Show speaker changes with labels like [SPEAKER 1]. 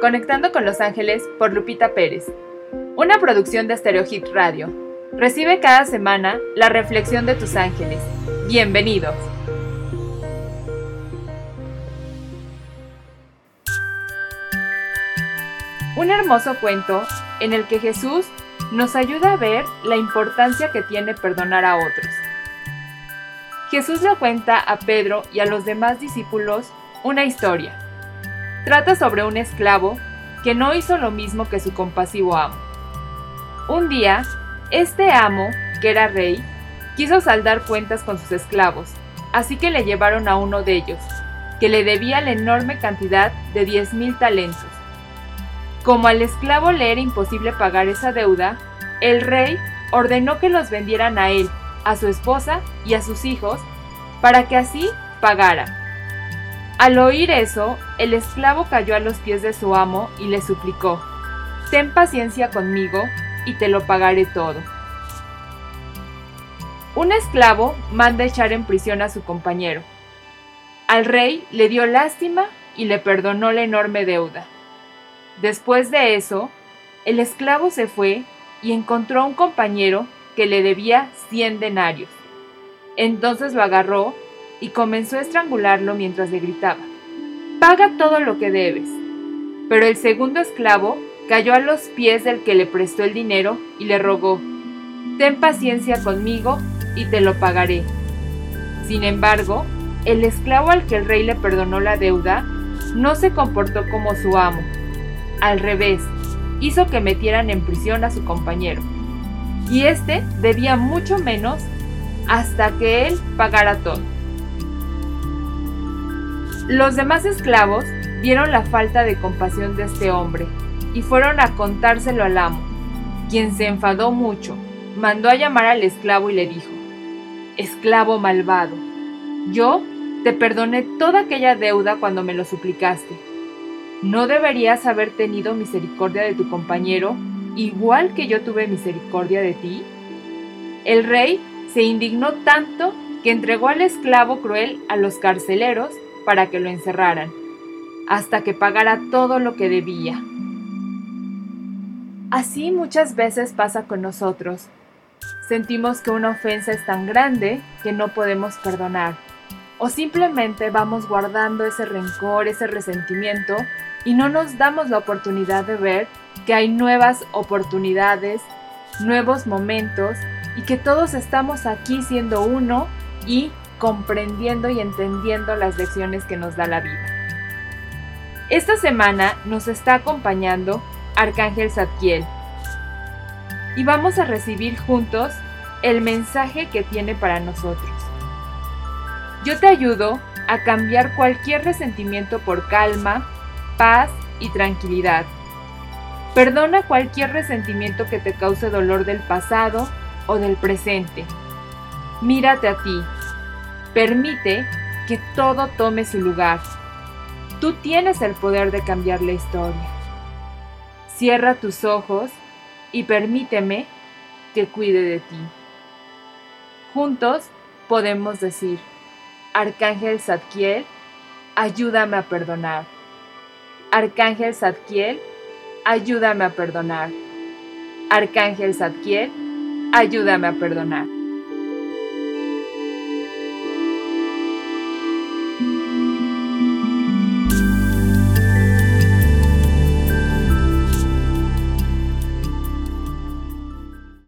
[SPEAKER 1] Conectando con Los Ángeles por Lupita Pérez. Una producción de Stereo Hit Radio. Recibe cada semana la reflexión de tus ángeles. Bienvenidos. Un hermoso cuento en el que Jesús nos ayuda a ver la importancia que tiene perdonar a otros. Jesús le cuenta a Pedro y a los demás discípulos una historia Trata sobre un esclavo que no hizo lo mismo que su compasivo amo. Un día, este amo, que era rey, quiso saldar cuentas con sus esclavos, así que le llevaron a uno de ellos, que le debía la enorme cantidad de diez mil talentos. Como al esclavo le era imposible pagar esa deuda, el rey ordenó que los vendieran a él, a su esposa y a sus hijos, para que así pagara. Al oír eso, el esclavo cayó a los pies de su amo y le suplicó, Ten paciencia conmigo y te lo pagaré todo. Un esclavo manda echar en prisión a su compañero. Al rey le dio lástima y le perdonó la enorme deuda. Después de eso, el esclavo se fue y encontró a un compañero que le debía cien denarios. Entonces lo agarró y comenzó a estrangularlo mientras le gritaba, Paga todo lo que debes. Pero el segundo esclavo cayó a los pies del que le prestó el dinero y le rogó, Ten paciencia conmigo y te lo pagaré. Sin embargo, el esclavo al que el rey le perdonó la deuda no se comportó como su amo. Al revés, hizo que metieran en prisión a su compañero. Y éste debía mucho menos hasta que él pagara todo. Los demás esclavos vieron la falta de compasión de este hombre y fueron a contárselo al amo, quien se enfadó mucho, mandó a llamar al esclavo y le dijo, Esclavo malvado, yo te perdoné toda aquella deuda cuando me lo suplicaste. ¿No deberías haber tenido misericordia de tu compañero igual que yo tuve misericordia de ti? El rey se indignó tanto que entregó al esclavo cruel a los carceleros para que lo encerraran, hasta que pagara todo lo que debía. Así muchas veces pasa con nosotros. Sentimos que una ofensa es tan grande que no podemos perdonar, o simplemente vamos guardando ese rencor, ese resentimiento, y no nos damos la oportunidad de ver que hay nuevas oportunidades, nuevos momentos, y que todos estamos aquí siendo uno y comprendiendo y entendiendo las lecciones que nos da la vida. Esta semana nos está acompañando Arcángel Zadkiel y vamos a recibir juntos el mensaje que tiene para nosotros. Yo te ayudo a cambiar cualquier resentimiento por calma, paz y tranquilidad. Perdona cualquier resentimiento que te cause dolor del pasado o del presente. Mírate a ti Permite que todo tome su lugar. Tú tienes el poder de cambiar la historia. Cierra tus ojos y permíteme que cuide de ti. Juntos podemos decir, Arcángel Zadkiel, ayúdame a perdonar. Arcángel Zadkiel, ayúdame a perdonar. Arcángel Zadkiel, ayúdame a perdonar.